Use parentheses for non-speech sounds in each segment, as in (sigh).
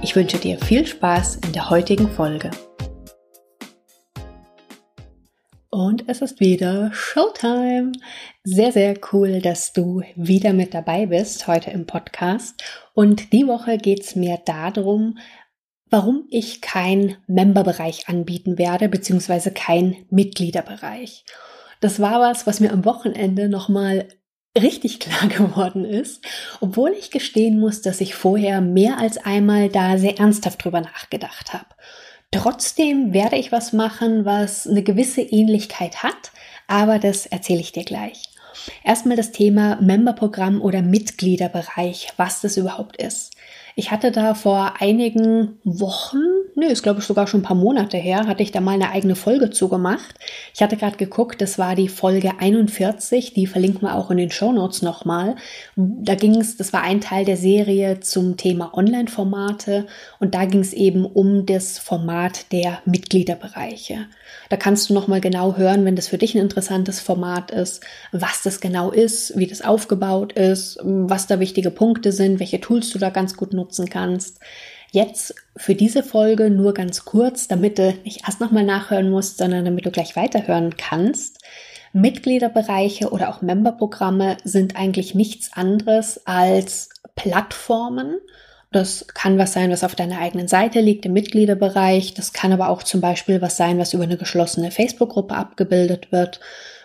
Ich wünsche dir viel Spaß in der heutigen Folge. Und es ist wieder Showtime. Sehr, sehr cool, dass du wieder mit dabei bist heute im Podcast. Und die Woche geht es mir darum, warum ich kein Memberbereich anbieten werde, beziehungsweise kein Mitgliederbereich. Das war was, was mir am Wochenende nochmal richtig klar (laughs) geworden ist, obwohl ich gestehen muss, dass ich vorher mehr als einmal da sehr ernsthaft drüber nachgedacht habe. Trotzdem werde ich was machen, was eine gewisse Ähnlichkeit hat, aber das erzähle ich dir gleich. Erstmal das Thema Memberprogramm oder Mitgliederbereich, was das überhaupt ist. Ich hatte da vor einigen Wochen nö, ist glaube ich sogar schon ein paar Monate her, hatte ich da mal eine eigene Folge zugemacht. Ich hatte gerade geguckt, das war die Folge 41, die verlinken wir auch in den Show Notes nochmal. Da ging es, das war ein Teil der Serie zum Thema Online-Formate und da ging es eben um das Format der Mitgliederbereiche. Da kannst du nochmal genau hören, wenn das für dich ein interessantes Format ist, was das genau ist, wie das aufgebaut ist, was da wichtige Punkte sind, welche Tools du da ganz gut nutzen kannst. Jetzt für diese Folge nur ganz kurz, damit du nicht erst nochmal nachhören musst, sondern damit du gleich weiterhören kannst. Mitgliederbereiche oder auch Memberprogramme sind eigentlich nichts anderes als Plattformen. Das kann was sein, was auf deiner eigenen Seite liegt im Mitgliederbereich. Das kann aber auch zum Beispiel was sein, was über eine geschlossene Facebook-Gruppe abgebildet wird,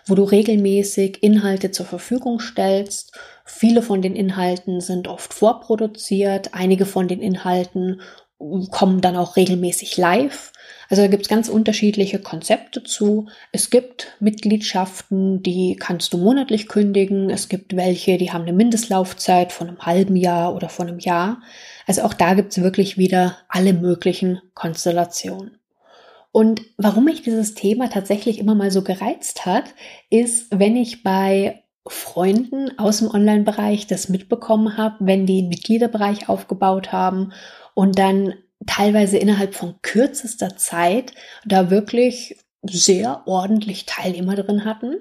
wo du regelmäßig Inhalte zur Verfügung stellst Viele von den Inhalten sind oft vorproduziert, einige von den Inhalten kommen dann auch regelmäßig live. Also da gibt es ganz unterschiedliche Konzepte zu. Es gibt Mitgliedschaften, die kannst du monatlich kündigen. Es gibt welche, die haben eine Mindestlaufzeit von einem halben Jahr oder von einem Jahr. Also auch da gibt es wirklich wieder alle möglichen Konstellationen. Und warum mich dieses Thema tatsächlich immer mal so gereizt hat, ist, wenn ich bei Freunden aus dem Online-Bereich das mitbekommen habe, wenn die einen Mitgliederbereich aufgebaut haben und dann teilweise innerhalb von kürzester Zeit da wirklich sehr ordentlich Teilnehmer drin hatten.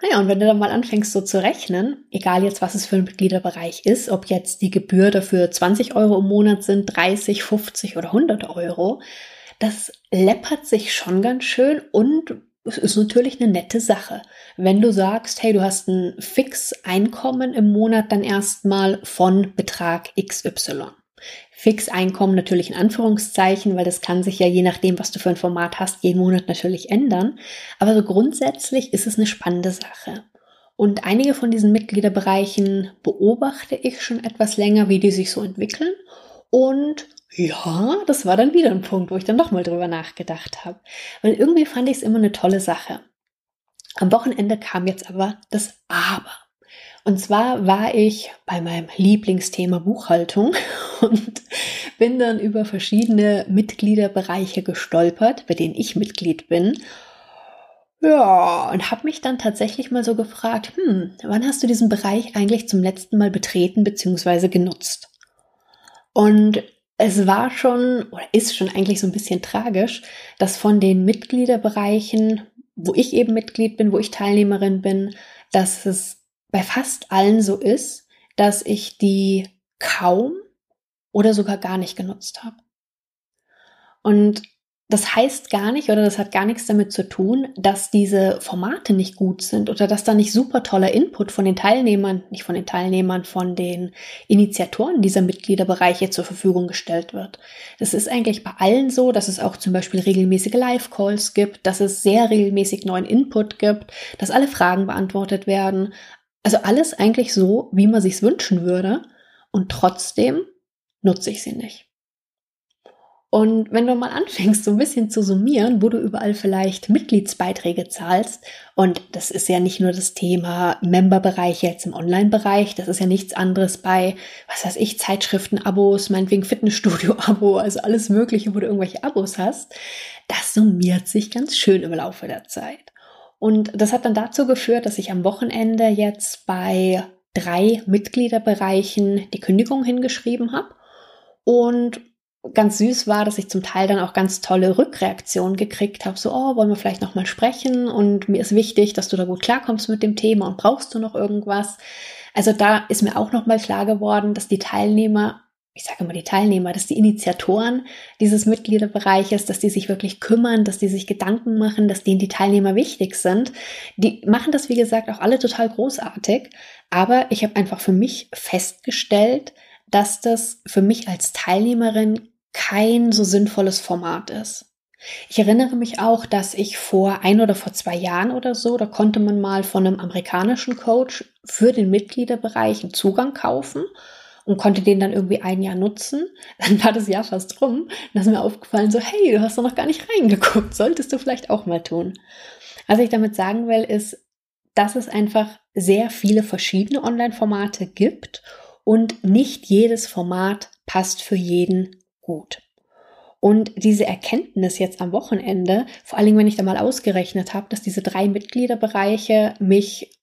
Naja, und wenn du dann mal anfängst so zu rechnen, egal jetzt was es für ein Mitgliederbereich ist, ob jetzt die Gebühr dafür 20 Euro im Monat sind, 30, 50 oder 100 Euro, das läppert sich schon ganz schön und es ist natürlich eine nette Sache. Wenn du sagst, hey, du hast ein Fixeinkommen im Monat, dann erstmal von Betrag XY. Fixeinkommen natürlich in Anführungszeichen, weil das kann sich ja je nachdem, was du für ein Format hast, jeden Monat natürlich ändern. Aber so grundsätzlich ist es eine spannende Sache. Und einige von diesen Mitgliederbereichen beobachte ich schon etwas länger, wie die sich so entwickeln. Und ja, das war dann wieder ein Punkt, wo ich dann nochmal drüber nachgedacht habe. Weil irgendwie fand ich es immer eine tolle Sache. Am Wochenende kam jetzt aber das Aber. Und zwar war ich bei meinem Lieblingsthema Buchhaltung (laughs) und bin dann über verschiedene Mitgliederbereiche gestolpert, bei denen ich Mitglied bin. Ja, und habe mich dann tatsächlich mal so gefragt, hm, wann hast du diesen Bereich eigentlich zum letzten Mal betreten bzw. genutzt? Und es war schon oder ist schon eigentlich so ein bisschen tragisch, dass von den Mitgliederbereichen, wo ich eben Mitglied bin, wo ich Teilnehmerin bin, dass es bei fast allen so ist, dass ich die kaum oder sogar gar nicht genutzt habe. Und das heißt gar nicht oder das hat gar nichts damit zu tun, dass diese Formate nicht gut sind oder dass da nicht super toller Input von den Teilnehmern, nicht von den Teilnehmern, von den Initiatoren dieser Mitgliederbereiche zur Verfügung gestellt wird. Das ist eigentlich bei allen so, dass es auch zum Beispiel regelmäßige Live-Calls gibt, dass es sehr regelmäßig neuen Input gibt, dass alle Fragen beantwortet werden. Also alles eigentlich so, wie man sich's wünschen würde. Und trotzdem nutze ich sie nicht. Und wenn du mal anfängst, so ein bisschen zu summieren, wo du überall vielleicht Mitgliedsbeiträge zahlst, und das ist ja nicht nur das Thema Memberbereich jetzt im Online-Bereich, das ist ja nichts anderes bei, was weiß ich, Zeitschriften-Abos, meinetwegen Fitnessstudio-Abo, also alles Mögliche, wo du irgendwelche Abos hast, das summiert sich ganz schön im Laufe der Zeit. Und das hat dann dazu geführt, dass ich am Wochenende jetzt bei drei Mitgliederbereichen die Kündigung hingeschrieben habe. Und ganz süß war, dass ich zum Teil dann auch ganz tolle Rückreaktionen gekriegt habe. So, oh, wollen wir vielleicht nochmal sprechen? Und mir ist wichtig, dass du da gut klarkommst mit dem Thema und brauchst du noch irgendwas? Also da ist mir auch nochmal klar geworden, dass die Teilnehmer ich sage immer die Teilnehmer, dass die Initiatoren dieses Mitgliederbereiches, dass die sich wirklich kümmern, dass die sich Gedanken machen, dass denen die Teilnehmer wichtig sind. Die machen das, wie gesagt, auch alle total großartig. Aber ich habe einfach für mich festgestellt, dass das für mich als Teilnehmerin kein so sinnvolles Format ist. Ich erinnere mich auch, dass ich vor ein oder vor zwei Jahren oder so, da konnte man mal von einem amerikanischen Coach für den Mitgliederbereich einen Zugang kaufen und konnte den dann irgendwie ein Jahr nutzen. (laughs) Dann war das Jahr fast rum. Dann ist mir aufgefallen, so, hey, du hast doch noch gar nicht reingeguckt, solltest du vielleicht auch mal tun. Was ich damit sagen will, ist, dass es einfach sehr viele verschiedene Online-Formate gibt und nicht jedes Format passt für jeden gut. Und diese Erkenntnis jetzt am Wochenende, vor Dingen, wenn ich da mal ausgerechnet habe, dass diese drei Mitgliederbereiche mich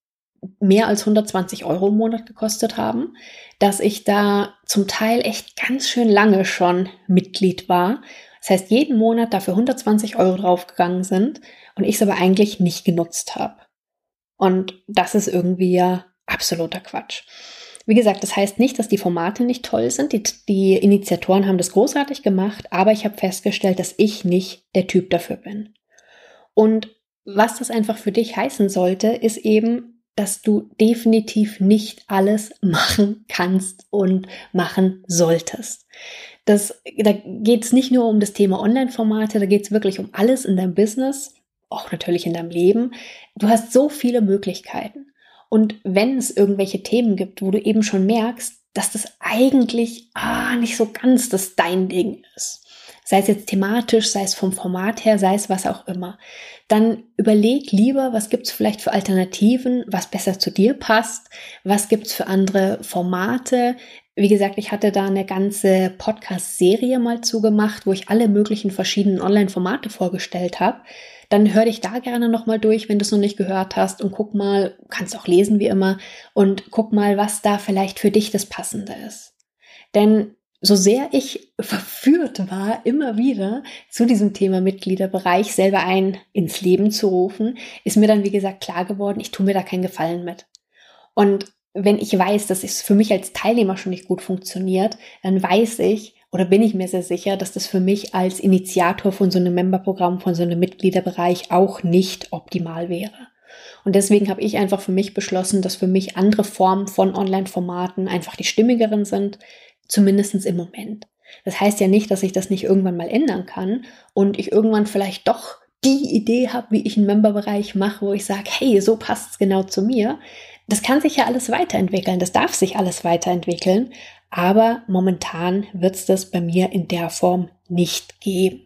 mehr als 120 Euro im Monat gekostet haben, dass ich da zum Teil echt ganz schön lange schon Mitglied war. Das heißt, jeden Monat dafür 120 Euro draufgegangen sind und ich es aber eigentlich nicht genutzt habe. Und das ist irgendwie ja absoluter Quatsch. Wie gesagt, das heißt nicht, dass die Formate nicht toll sind. Die, die Initiatoren haben das großartig gemacht, aber ich habe festgestellt, dass ich nicht der Typ dafür bin. Und was das einfach für dich heißen sollte, ist eben, dass du definitiv nicht alles (laughs) machen kannst und machen solltest. Das, da geht es nicht nur um das Thema Online-Formate, da geht es wirklich um alles in deinem Business, auch natürlich in deinem Leben. Du hast so viele Möglichkeiten. Und wenn es irgendwelche Themen gibt, wo du eben schon merkst, dass das eigentlich ah, nicht so ganz das dein Ding ist, sei es jetzt thematisch, sei es vom Format her, sei es was auch immer, dann überleg lieber, was gibt's vielleicht für Alternativen, was besser zu dir passt, was gibt's für andere Formate. Wie gesagt, ich hatte da eine ganze Podcast-Serie mal zugemacht, wo ich alle möglichen verschiedenen Online-Formate vorgestellt habe. Dann hör dich da gerne nochmal durch, wenn du es noch nicht gehört hast und guck mal, kannst auch lesen wie immer und guck mal, was da vielleicht für dich das Passende ist. Denn so sehr ich verführt war, immer wieder zu diesem Thema Mitgliederbereich selber ein ins Leben zu rufen, ist mir dann, wie gesagt, klar geworden, ich tue mir da keinen Gefallen mit. Und wenn ich weiß, dass es für mich als Teilnehmer schon nicht gut funktioniert, dann weiß ich oder bin ich mir sehr sicher, dass das für mich als Initiator von so einem Memberprogramm, von so einem Mitgliederbereich auch nicht optimal wäre. Und deswegen habe ich einfach für mich beschlossen, dass für mich andere Formen von Online-Formaten einfach die stimmigeren sind, Zumindest im Moment. Das heißt ja nicht, dass ich das nicht irgendwann mal ändern kann und ich irgendwann vielleicht doch die Idee habe, wie ich einen Memberbereich mache, wo ich sage, hey, so passt es genau zu mir. Das kann sich ja alles weiterentwickeln, das darf sich alles weiterentwickeln, aber momentan wird es das bei mir in der Form nicht geben.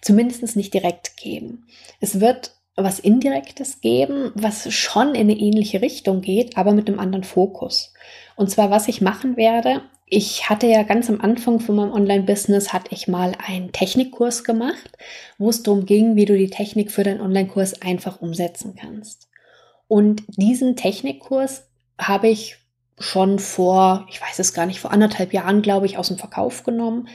Zumindest nicht direkt geben. Es wird was Indirektes geben, was schon in eine ähnliche Richtung geht, aber mit einem anderen Fokus. Und zwar, was ich machen werde, ich hatte ja ganz am Anfang von meinem Online-Business, hatte ich mal einen Technikkurs gemacht, wo es darum ging, wie du die Technik für deinen Online-Kurs einfach umsetzen kannst. Und diesen Technikkurs habe ich schon vor, ich weiß es gar nicht, vor anderthalb Jahren, glaube ich, aus dem Verkauf genommen.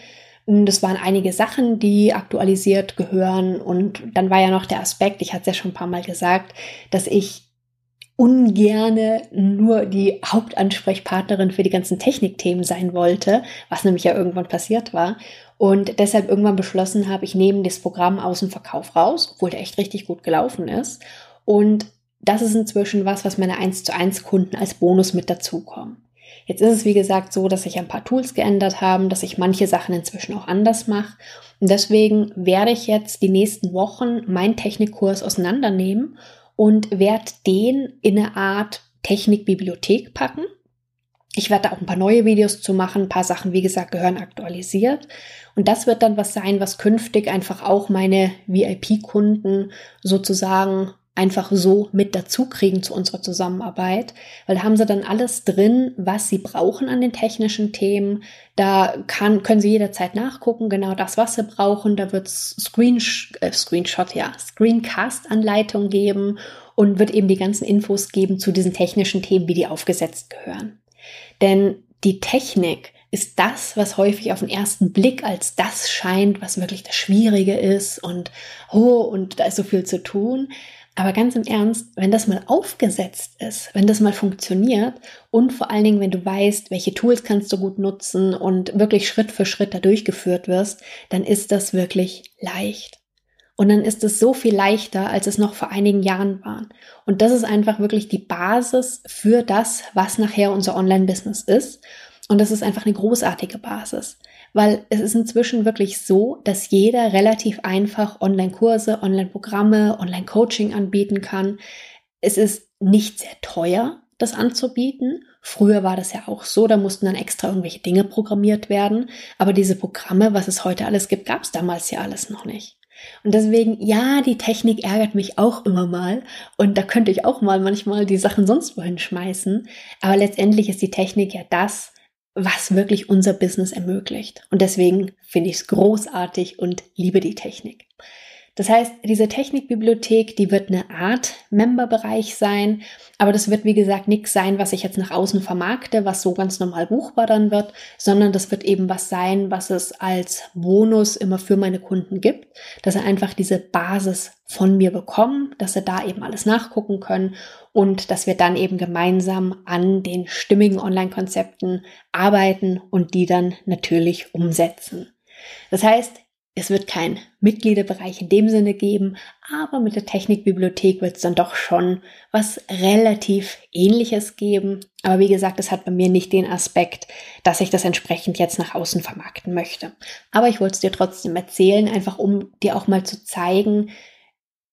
Das waren einige Sachen, die aktualisiert gehören. Und dann war ja noch der Aspekt, ich hatte es ja schon ein paar Mal gesagt, dass ich ungerne nur die Hauptansprechpartnerin für die ganzen Technikthemen sein wollte, was nämlich ja irgendwann passiert war. Und deshalb irgendwann beschlossen habe, ich nehme das Programm aus dem Verkauf raus, obwohl der echt richtig gut gelaufen ist. Und das ist inzwischen was, was meine 1 zu 1 Kunden als Bonus mit dazukommen. Jetzt ist es wie gesagt so, dass sich ein paar Tools geändert haben, dass ich manche Sachen inzwischen auch anders mache. Und deswegen werde ich jetzt die nächsten Wochen meinen Technikkurs auseinandernehmen und werde den in eine Art Technikbibliothek packen. Ich werde da auch ein paar neue Videos zu machen. Ein paar Sachen, wie gesagt, gehören aktualisiert. Und das wird dann was sein, was künftig einfach auch meine VIP-Kunden sozusagen einfach so mit dazu kriegen zu unserer Zusammenarbeit, weil da haben sie dann alles drin, was sie brauchen an den technischen Themen. Da kann, können sie jederzeit nachgucken, genau das, was sie brauchen. Da wird es Screen, äh, Screenshot, ja, Screencast-Anleitung geben und wird eben die ganzen Infos geben zu diesen technischen Themen, wie die aufgesetzt gehören. Denn die Technik ist das, was häufig auf den ersten Blick als das scheint, was wirklich das Schwierige ist und oh, und da ist so viel zu tun. Aber ganz im Ernst, wenn das mal aufgesetzt ist, wenn das mal funktioniert und vor allen Dingen, wenn du weißt, welche Tools kannst du gut nutzen und wirklich Schritt für Schritt da durchgeführt wirst, dann ist das wirklich leicht. Und dann ist es so viel leichter, als es noch vor einigen Jahren war. Und das ist einfach wirklich die Basis für das, was nachher unser Online-Business ist. Und das ist einfach eine großartige Basis weil es ist inzwischen wirklich so, dass jeder relativ einfach Online-Kurse, Online-Programme, Online-Coaching anbieten kann. Es ist nicht sehr teuer, das anzubieten. Früher war das ja auch so, da mussten dann extra irgendwelche Dinge programmiert werden. Aber diese Programme, was es heute alles gibt, gab es damals ja alles noch nicht. Und deswegen, ja, die Technik ärgert mich auch immer mal. Und da könnte ich auch mal manchmal die Sachen sonst wohin schmeißen. Aber letztendlich ist die Technik ja das, was wirklich unser Business ermöglicht. Und deswegen finde ich es großartig und liebe die Technik. Das heißt, diese Technikbibliothek, die wird eine Art Memberbereich sein, aber das wird wie gesagt nichts sein, was ich jetzt nach außen vermarkte, was so ganz normal buchbar dann wird, sondern das wird eben was sein, was es als Bonus immer für meine Kunden gibt, dass sie einfach diese Basis von mir bekommen, dass sie da eben alles nachgucken können und dass wir dann eben gemeinsam an den stimmigen Online-Konzepten arbeiten und die dann natürlich umsetzen. Das heißt, es wird kein Mitgliederbereich in dem Sinne geben, aber mit der Technikbibliothek wird es dann doch schon was relativ ähnliches geben. Aber wie gesagt, es hat bei mir nicht den Aspekt, dass ich das entsprechend jetzt nach außen vermarkten möchte. Aber ich wollte es dir trotzdem erzählen, einfach um dir auch mal zu zeigen,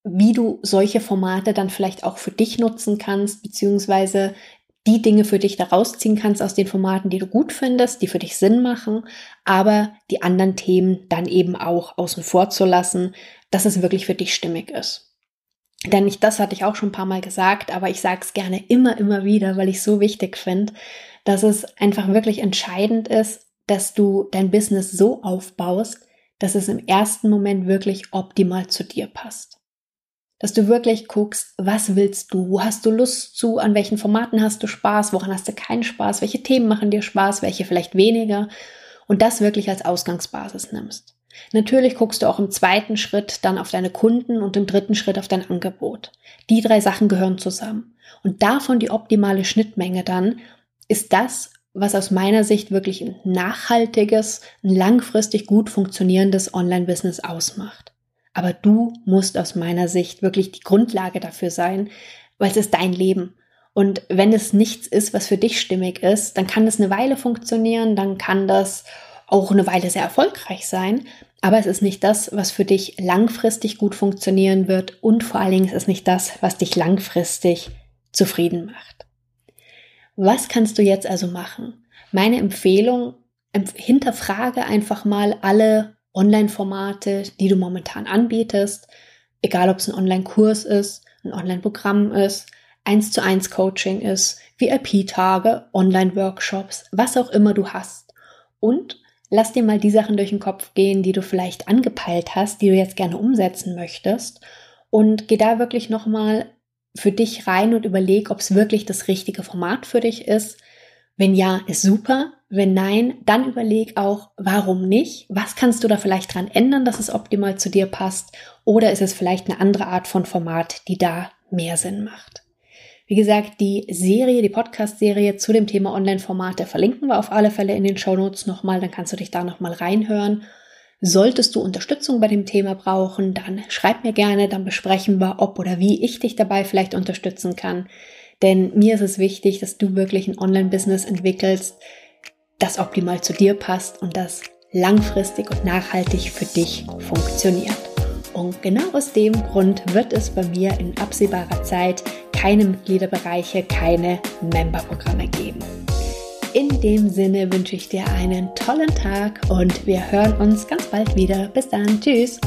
wie du solche Formate dann vielleicht auch für dich nutzen kannst, beziehungsweise die Dinge für dich da rausziehen kannst aus den Formaten, die du gut findest, die für dich Sinn machen, aber die anderen Themen dann eben auch außen vor zu lassen, dass es wirklich für dich stimmig ist. Denn ich, das hatte ich auch schon ein paar Mal gesagt, aber ich sage es gerne immer, immer wieder, weil ich es so wichtig finde, dass es einfach wirklich entscheidend ist, dass du dein Business so aufbaust, dass es im ersten Moment wirklich optimal zu dir passt dass du wirklich guckst, was willst du, hast du Lust zu, an welchen Formaten hast du Spaß, woran hast du keinen Spaß, welche Themen machen dir Spaß, welche vielleicht weniger und das wirklich als Ausgangsbasis nimmst. Natürlich guckst du auch im zweiten Schritt dann auf deine Kunden und im dritten Schritt auf dein Angebot. Die drei Sachen gehören zusammen. Und davon die optimale Schnittmenge dann ist das, was aus meiner Sicht wirklich ein nachhaltiges, ein langfristig gut funktionierendes Online-Business ausmacht. Aber du musst aus meiner Sicht wirklich die Grundlage dafür sein, weil es ist dein Leben. Und wenn es nichts ist, was für dich stimmig ist, dann kann das eine Weile funktionieren, dann kann das auch eine Weile sehr erfolgreich sein, aber es ist nicht das, was für dich langfristig gut funktionieren wird und vor allen Dingen ist es nicht das, was dich langfristig zufrieden macht. Was kannst du jetzt also machen? Meine Empfehlung, hinterfrage einfach mal alle Online-Formate, die du momentan anbietest, egal ob es ein Online-Kurs ist, ein Online-Programm ist, eins zu eins Coaching ist, VIP-Tage, Online-Workshops, was auch immer du hast. Und lass dir mal die Sachen durch den Kopf gehen, die du vielleicht angepeilt hast, die du jetzt gerne umsetzen möchtest. Und geh da wirklich nochmal für dich rein und überleg, ob es wirklich das richtige Format für dich ist. Wenn ja, ist super. Wenn nein, dann überleg auch, warum nicht? Was kannst du da vielleicht dran ändern, dass es optimal zu dir passt? Oder ist es vielleicht eine andere Art von Format, die da mehr Sinn macht? Wie gesagt, die Serie, die Podcast-Serie zu dem Thema Online-Formate verlinken wir auf alle Fälle in den Show Notes nochmal, dann kannst du dich da nochmal reinhören. Solltest du Unterstützung bei dem Thema brauchen, dann schreib mir gerne, dann besprechen wir, ob oder wie ich dich dabei vielleicht unterstützen kann. Denn mir ist es wichtig, dass du wirklich ein Online-Business entwickelst, das optimal zu dir passt und das langfristig und nachhaltig für dich funktioniert. Und genau aus dem Grund wird es bei mir in absehbarer Zeit keine Mitgliederbereiche, keine Memberprogramme geben. In dem Sinne wünsche ich dir einen tollen Tag und wir hören uns ganz bald wieder. Bis dann. Tschüss.